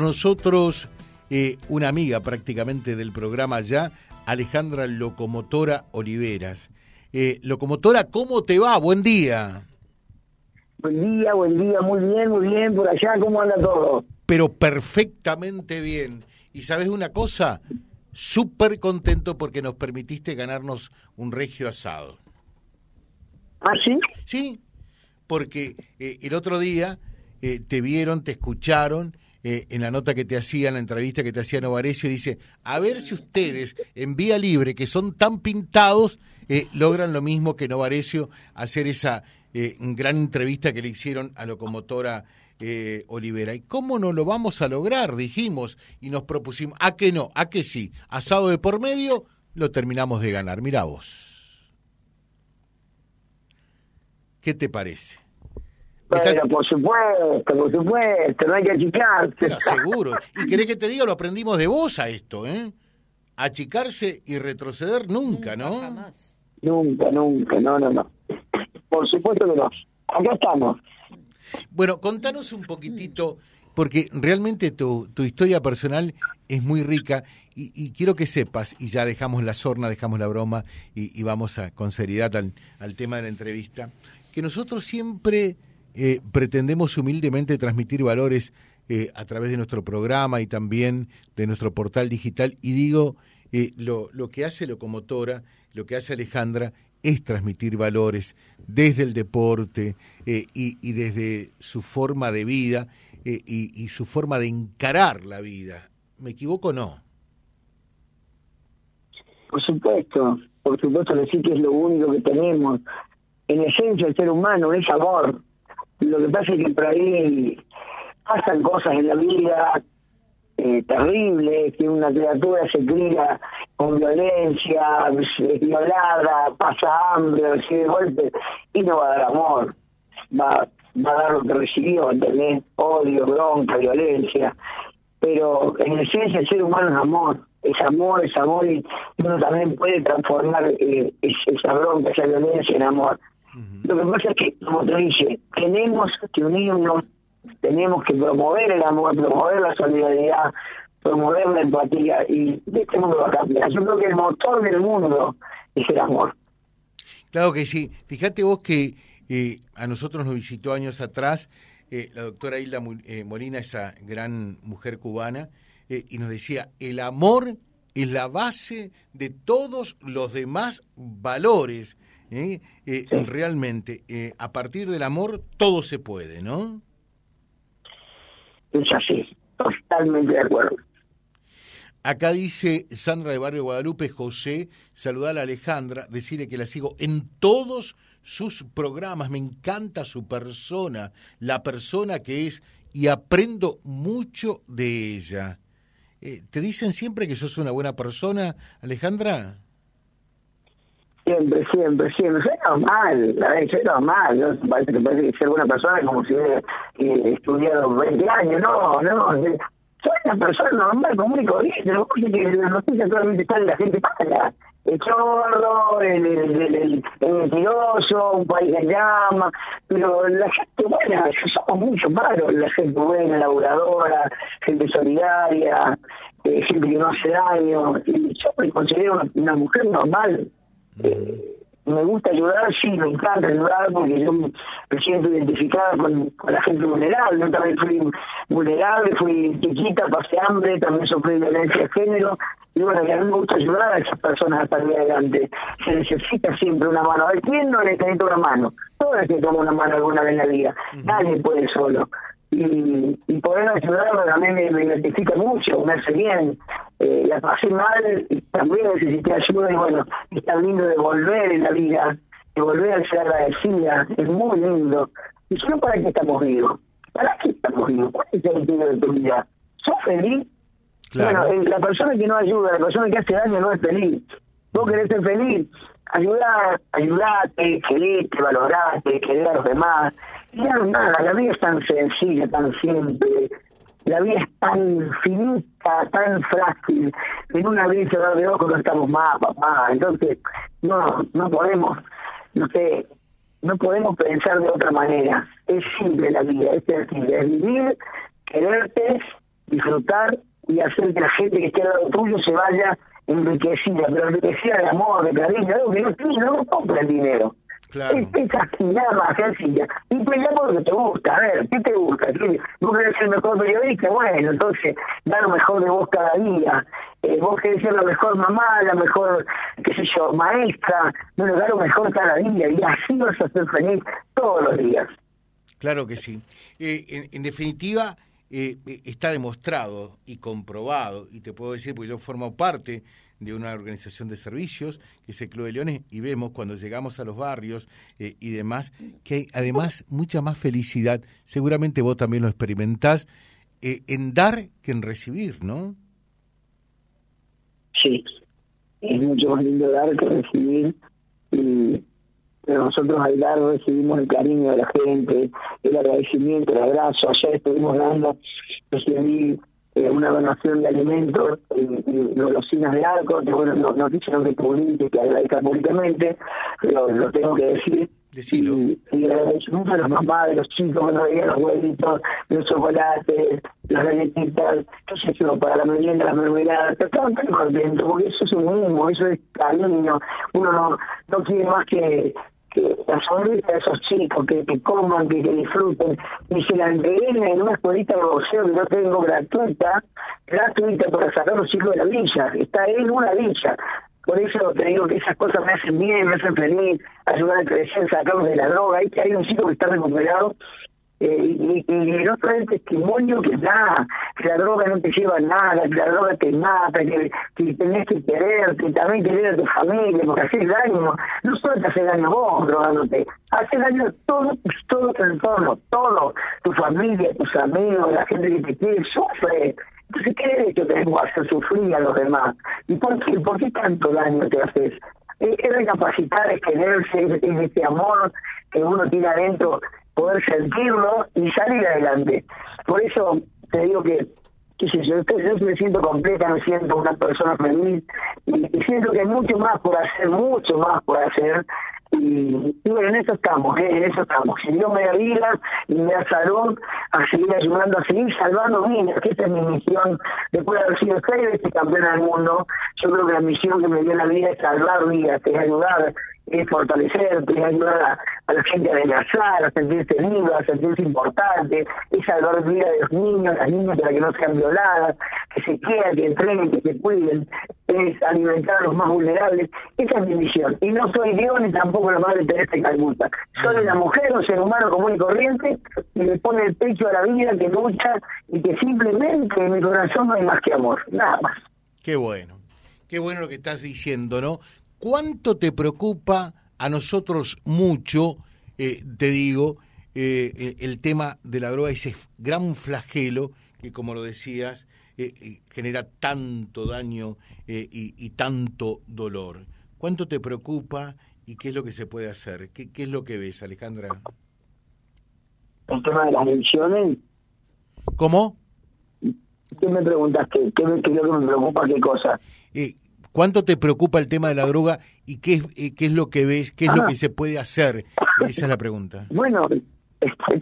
Nosotros, eh, una amiga prácticamente del programa ya, Alejandra Locomotora Oliveras. Eh, Locomotora, ¿cómo te va? Buen día. Buen día, buen día, muy bien, muy bien, por allá, ¿cómo anda todo? Pero perfectamente bien. Y sabes una cosa, súper contento porque nos permitiste ganarnos un regio asado. ¿Ah, sí? Sí, porque eh, el otro día te vieron, te escucharon eh, en la nota que te hacía, en la entrevista que te hacía Novarecio, dice, a ver si ustedes en Vía Libre, que son tan pintados, eh, logran lo mismo que Novarecio, hacer esa eh, gran entrevista que le hicieron a Locomotora Olivera. ¿Y cómo no lo vamos a lograr? Dijimos y nos propusimos, ¿a que no? ¿A que sí? Asado de por medio, lo terminamos de ganar. Mira vos. ¿Qué te parece? Por supuesto, por supuesto, no hay que achicarse. Pero seguro. Y querés que te diga, lo aprendimos de vos a esto, ¿eh? Achicarse y retroceder nunca, ¿no? Jamás. Nunca, nunca, no, no, no. Por supuesto que no. Acá estamos. Bueno, contanos un poquitito, porque realmente tu, tu historia personal es muy rica y, quiero que sepas, y ya dejamos la sorna, dejamos la broma y, vamos a, con seriedad al, al tema de la entrevista, que nosotros siempre eh, pretendemos humildemente transmitir valores eh, a través de nuestro programa y también de nuestro portal digital. Y digo, eh, lo, lo que hace Locomotora, lo que hace Alejandra, es transmitir valores desde el deporte y, y, desde su forma de vida y, y, su forma de encarar la vida. ¿Me equivoco o no? Por supuesto, por supuesto decir que es lo único que tenemos. En esencia el ser humano es amor, lo que pasa es que por ahí pasan cosas en la vida eh, terribles, que una criatura se cría con violencia, es violada, pasa hambre, recibe golpes y no va a dar amor, va, va a dar lo que recibió, ¿entendés? Odio, bronca, violencia. Pero en esencia el ser humano es amor, es amor, es amor y uno también puede transformar eh, esa bronca, esa violencia en amor. Lo que pasa es que, como te dije, tenemos que unirnos, tenemos que promover el amor, promover la solidaridad, promover la empatía y este mundo va a cambiar. Yo creo que el motor del mundo es el amor. Claro que sí. Fíjate vos que eh, a nosotros nos visitó años atrás eh, la doctora Hilda eh, Molina, esa gran mujer cubana, y nos decía, el amor es la base de todos los demás valores. ¿Eh? Eh, realmente, eh, a partir del amor todo se puede, ¿no? Es así, totalmente de acuerdo. Acá dice Sandra de Barrio Guadalupe, José, saludar a Alejandra, decirle que la sigo en todos sus programas, me encanta su persona, la persona que es, y aprendo mucho de ella. ¿Te dicen siempre que sos una buena persona, Alejandra? Siempre, siempre, siempre. Es normal, es normal. ¿no? Parece que parece que ser una persona como si hubiera eh, estudiado 20 años. No, no. Soy una persona normal, común y corriente. Lo que que las noticias solamente están la gente para el chorro, el, el, el, mentiroso, un país en llama, pero la gente buena, somos muchos malos, la gente buena, laburadora, gente solidaria, eh, gente que no hace daño, y yo me considero una mujer normal, eh, me gusta ayudar, sí, me encanta ayudar porque yo me, siento identificada con, la gente vulnerable. Yo también fui vulnerable, fui chiquita, pasé hambre, también sufrí violencia de género. Y bueno, a mí me gusta ayudar a esas personas a salir adelante. Se necesita siempre una mano. A ¿quién no necesita una mano? Que tomar una mano alguna vez en la vida. Nadie puede solo y, y poder ayudarlo también me, me, identifica mucho, me hace bien. Eh, la pasé mal y también necesité ayuda y bueno, está lindo de volver en la vida, de volver a ser agradecida, es muy lindo. ¿Y solo para qué estamos vivos? ¿Para qué estamos vivos? ¿Cuál es el sentido de tu vida? ¿Sos feliz? Bueno, eh, la persona que no ayuda, la persona que hace daño no es feliz. Vos querés ser feliz, ayudar, ayudate, quererte, valorate, querer a los demás. No, nada, la vida es tan sencilla, tan simple, la vida es tan finita, tan frágil, en una cerrar de ojos no estamos más, papá. Entonces, no, no podemos, no sé, no podemos pensar de otra manera. Es simple la vida, es sencilla, es vivir, quererte, disfrutar y hacer que la gente que esté al lado tuyo se vaya enriquecida, pero enriquecida de amor, de cariño, algo que no no compra el dinero. Claro. Es, es actividad más sencilla. Y pelear porque te gusta. A ver, ¿qué te gusta? ¿Qué, ¿Vos querés ser el mejor periodista? Bueno, entonces, da lo mejor de vos cada día. Eh, vos querés ser la mejor mamá, la mejor, qué sé yo, maestra. Bueno, da lo mejor cada día. Y así vas a ser feliz todos los días. Claro que sí. Eh, en, en, definitiva, eh, está demostrado y comprobado, y te puedo decir, porque yo formo parte de una organización de servicios, que es el Club de Leones, y vemos cuando llegamos a los barrios eh, y demás, que hay además mucha más felicidad, seguramente vos también lo experimentás, eh, en dar que en recibir, ¿no? Sí, es mucho más lindo dar que recibir, y, pero nosotros al dar recibimos el cariño de la gente, el agradecimiento, el abrazo, ayer estuvimos dando, recibí eh, una donación de alimentos y, golosinas de arco, que bueno, no, no dijeron que publique, que agradezca públicamente, pero lo tengo que decir. Decilo. Y, y agradecimiento a las mamás, de los chicos, cuando veían los huevitos, los chocolates, las galletitas, qué sé yo, para la merienda, las mermeladas, estaban tan contentos, porque eso es un mimo, eso es cariño, uno no, no quiere más que que la sonrisa de esos chicos, que, que coman, que, que disfruten, y se la entreguen en una escuelita de boxeo que yo tengo gratuita, gratuita para sacar a los chicos de la villa, está en una villa. Por eso te digo que esas cosas me hacen bien, me hacen feliz, ayudar a crecer, sacarlos de la droga. Hay, hay un chico que está recuperado eh, y, y, el otro es el testimonio que da, que la droga no te lleva a nada, que la droga te mata, que, que tenés que quererte, también querer a tu familia, porque haces daño, no solo te hace daño vos drogándote, hace daño a todo, todo tu entorno, todo, tu familia, tus amigos, la gente que te quiere, sufre. Entonces, ¿qué derecho tengo a hacer sufrir a los demás? ¿Y por qué, por qué tanto daño te haces? Es, es recapacitar, es quererse, es, es este amor que uno tiene adentro poder sentirlo y salir adelante. Por eso te digo que, qué sé yo, yo me siento completa, me siento una persona feliz y, siento que hay mucho más por hacer, mucho más por hacer. Y, bueno, en eso estamos, ¿eh? en eso estamos. Si Dios me da vida y me da salud, a seguir ayudando, a seguir salvando vidas, que esta es mi misión. Después de haber sido seis veces campeón del mundo, yo creo que la misión que me dio la vida es salvar vidas, es ayudar, es fortalecer, es ayudar a, la gente a adelgazar, a sentirse libre, a sentirse importante, es salvar vida de los niños, las niñas para que no sean violadas, que se quieran, que entreguen, que se cuiden, es alimentar a los más vulnerables. Esa es mi misión. Y no soy Dios ni tampoco la madre Teresa de Calcuta. Soy una mujer, un ser humano común y corriente, y le pone el pecho a la vida, que lucha y que simplemente en mi corazón no hay más que amor, nada más. Qué bueno. Qué bueno lo que estás diciendo, ¿no? ¿Cuánto te preocupa a nosotros mucho, eh, te digo, eh, el tema de la droga, ese gran flagelo que, como lo decías, eh, genera tanto daño y, y, tanto dolor? ¿Cuánto te preocupa y qué es lo que se puede hacer? ¿Qué, qué es lo que ves, Alejandra? El tema de las adicciones. ¿Cómo? ¿Qué me preguntas? ¿Qué, qué, qué es lo que me preocupa? ¿Qué cosa? ¿Cuánto te preocupa el tema de la droga y qué, eh, qué es lo que ves, qué es ah. lo que se puede hacer? Esa es la pregunta. Bueno,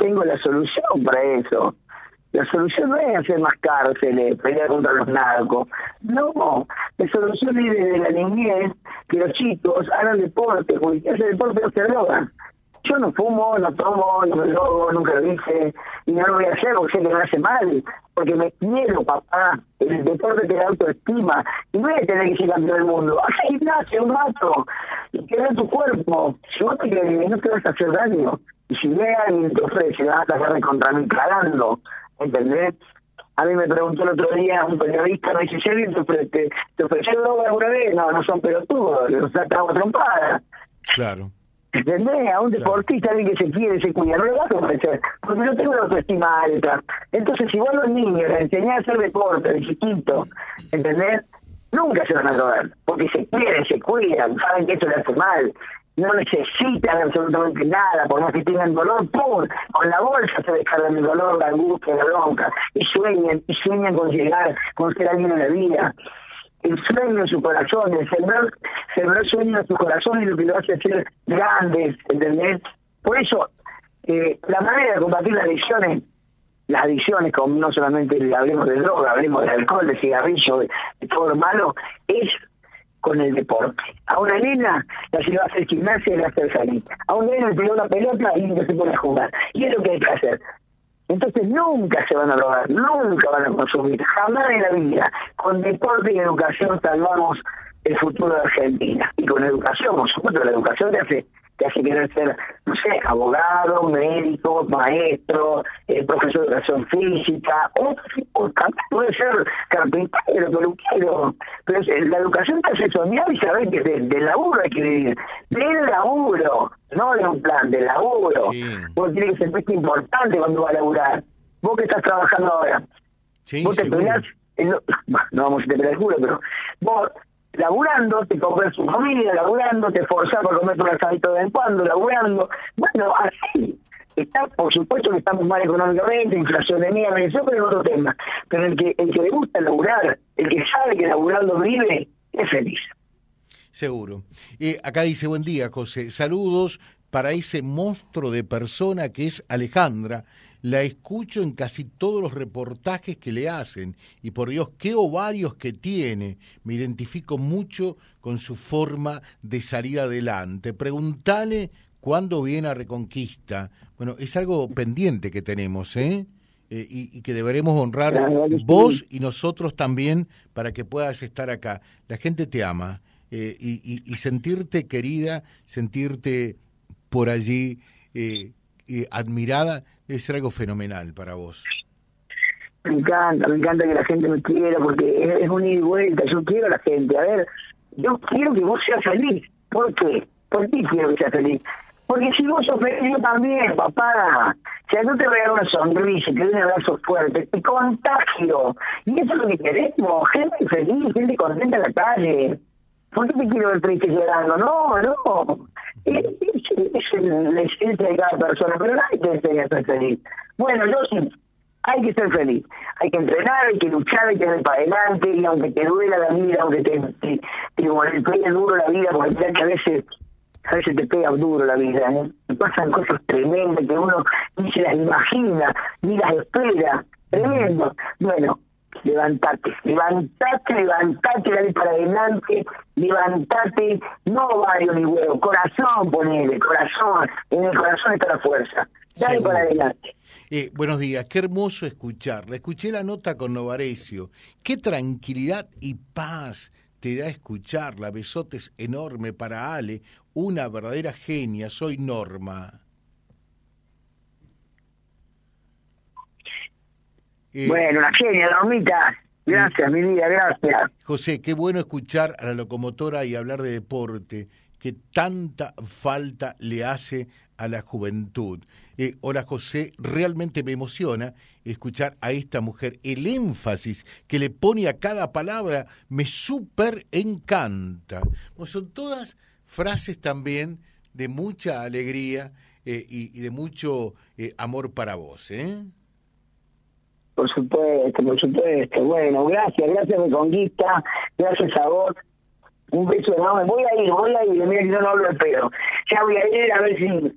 tengo la solución para eso. La solución no es hacer más cárceles, pelear contra los narcos. No, la solución es desde la niñez que los chicos hagan deporte, porque hacer deporte no se drogan. Yo no fumo, no tomo, no me drogo, nunca lo hice, y no lo voy a hacer porque sé que me hace mal, porque me quiero, papá. El deporte te da autoestima, y no voy a tener que ser campeón del mundo. Haz gimnasia un rato, y queda tu cuerpo. Si vos te querés, no te vas a hacer daño. Y si ve alguien te ofrece, vas a sacar contra mí cagando, ¿entendés? A mí me preguntó el otro día un periodista, me dice, alguien te ofrece, ¿te ofreció droga alguna vez? No, no son pelotudos, los sacamos trompada. Claro. ¿Entendés? A un deportista, alguien que se quiere, se cuida, no le vas a ofrecer, porque no tengo la autoestima alta. Entonces, si vos a los niños les enseñás a hacer deporte de chiquito, ¿entendés? Nunca se van a drogar, porque se quieren, se cuidan, saben que eso les hace mal, no necesitan absolutamente nada, por más que tengan dolor, ¡pum! Con la bolsa se descargan el dolor, la angustia, la bronca, y sueñan, y sueñan con llegar, con ser alguien en la vida sueño en su corazón, el sembrar, sembrar sueño en su corazón y lo que lo hace ser grandes, ¿entendés? Por eso, eh, la manera de combatir las adicciones las adicciones, como no solamente hablemos de droga, hablemos de alcohol, de cigarrillo, de, todo lo malo, es con el deporte. A una nena la lleva a hacer gimnasia y la hace salir. A un nena le pegó una pelota y no se pone jugar. Y es lo que hay que hacer. Entonces nunca se van a drogar, nunca van a consumir, jamás en la vida. Con deporte y educación salvamos el futuro de Argentina. Y con educación, por supuesto, la educación te hace te hace querer ser, no sé, abogado, médico, maestro, eh, profesor de educación física, o, puede ser carpintero, peluquero, pero la educación te hace soñar y saber que del laburo hay que vivir, del laburo, no de un plan, del laburo. Vos tiene que ser muy importante cuando va a laburar. Vos que estás trabajando ahora, vos te peleás, no, no vamos a tener el culo, pero vos laburando, te compras su comida, laburando, te forzas para comer tu asadito de vez en cuando, laburando. Bueno, así. Está, por supuesto que estamos mal económicamente, inflación de mierda, eso es otro tema. Pero el que, el que le gusta laburar, el que sabe que laburando vive, es feliz. Seguro. Eh, acá dice, buen día, José. Saludos para ese monstruo de persona que es Alejandra la escucho en casi todos los reportajes que le hacen y por Dios, qué ovarios que tiene. Me identifico mucho con su forma de salir adelante. Preguntale cuándo viene a Reconquista. Bueno, es algo pendiente que tenemos, ¿eh? eh y, que deberemos honrar vos y nosotros también para que puedas estar acá. La gente te ama eh, y, y, sentirte querida, sentirte por allí eh, admirada, es algo fenomenal para vos. Me encanta, me encanta que la gente me quiera porque es, un ida y vuelta. Yo quiero a la gente. A ver, yo quiero que vos seas feliz. ¿Por qué? ¿Por qué quiero que seas feliz? Porque si vos sos feliz, yo también, papá. Si a no te regalo una sonrisa, te doy un abrazo fuerte, te contagio. Y eso es lo que queremos. Gente feliz, gente contenta en la calle. ¿Por qué te quiero ver triste llorando? No, no. Es, la esencia de cada persona, pero nadie te enseña ser feliz. Bueno, yo sí, hay que ser feliz. Hay que entrenar, hay que luchar, hay que ir para adelante, y aunque te duela la vida, aunque te, te, te, pegue duro la vida, porque que a veces a veces te pega duro la vida, ¿eh? pasan cosas tremendas que uno ni se las imagina, ni las espera, tremendo. Bueno, levantate, levantate, levantate, dale para adelante, levantate, no varios ni huevo, corazón ponele, corazón, en el corazón está la fuerza, dale para adelante. Eh, buenos días, qué hermoso escucharla. Escuché la nota con Novarecio. Qué tranquilidad y paz te da escucharla. Besotes enorme para Ale, una verdadera genia. Soy Norma. Eh, bueno, una genia, Normita. Gracias, mi vida, gracias. José, qué bueno escuchar a la locomotora y hablar de deporte, que tanta falta le hace a la juventud. Eh, hola José, realmente me emociona escuchar a esta mujer. El énfasis que le pone a cada palabra me súper encanta. son todas frases también de mucha alegría eh, y, de mucho amor para vos. ¿eh? Por supuesto, por supuesto. Bueno, gracias, gracias Reconquista, gracias a vos. Un beso enorme. Voy a ir, voy a ir, mira que yo no hablo de pedo. Ya voy a ir a ver si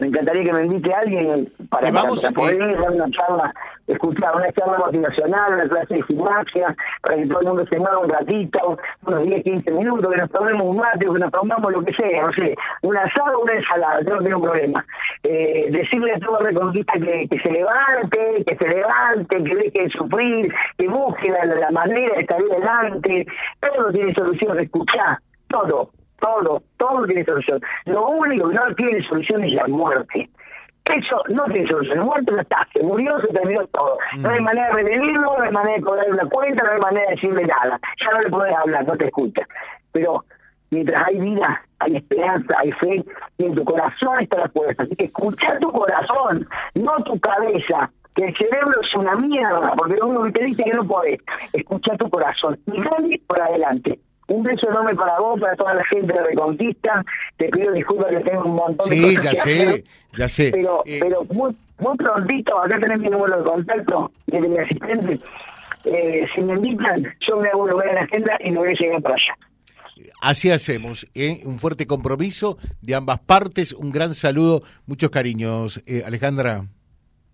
me encantaría que me invite a alguien para, poder ir dar una charla, escuchar una charla motivacional, una clase de gimnasia, para que todo el mundo se mueva un ratito, unos 10, 15 minutos, que nos tomemos un mate, que nos tomamos lo que sea, no sé, un asado o una ensalada, yo no tengo problema. Eh, decirle a todo Reconquista que, que se levante, que se levante, que deje de sufrir, que busque la, manera de estar adelante, todo tiene solución, escuchar, todo todo, todo tiene solución. Lo único que no tiene solución es la muerte. Eso no tiene solución. La muerte no está, se murió, se terminó todo. No hay mm. manera de revivirlo, no hay manera de cobrar una cuenta, no hay manera de decirle nada. Ya no le podés hablar, no te escucha. Pero mientras hay vida, hay esperanza, hay fe, y en tu corazón está la fuerza. Así que escucha tu corazón, no tu cabeza. Que el cerebro es una mierda, porque uno te dice que no podés. Escucha tu corazón y dale por adelante. Un beso enorme para vos, para toda la gente de Reconquista. Te pido disculpas que tengo un montón de cosas. Sí, ya sé, ya sé. Pero, eh, pero muy, muy prontito, acá tenés mi número de contacto de mi asistente. Eh, si me invitan, yo me hago un lugar en la agenda y me voy a llegar para allá. Así hacemos, ¿eh? un fuerte compromiso de ambas partes, un gran saludo, muchos cariños, eh, Alejandra.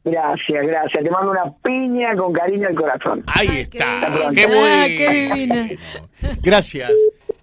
Gracias, gracias. Te mando una piña con cariño al corazón. Ahí está. Qué, bueno. qué divina. Gracias.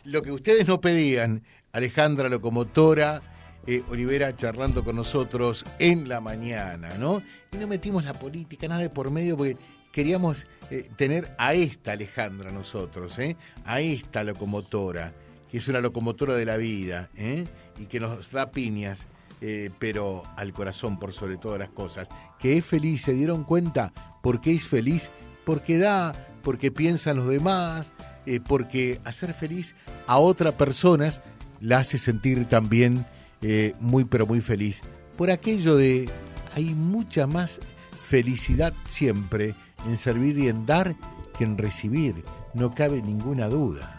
Lo que ustedes no pedían, Alejandra Locomotora, eh, Olivera charlando con nosotros en la mañana, ¿no? Y no metimos la política, nada de por medio, porque queríamos eh, tener a esta Alejandra nosotros, ¿eh? A esta locomotora, que es una locomotora de la vida, ¿eh? Y que nos da piñas. Eh, pero al corazón por sobre todas las cosas. Que es feliz, ¿se dieron cuenta? ¿Por qué es feliz? Porque da, porque piensa en los demás, eh, porque hacer feliz a otras personas la hace sentir también eh, muy pero muy feliz. Por aquello de hay mucha más felicidad siempre en servir y en dar que en recibir, no cabe ninguna duda.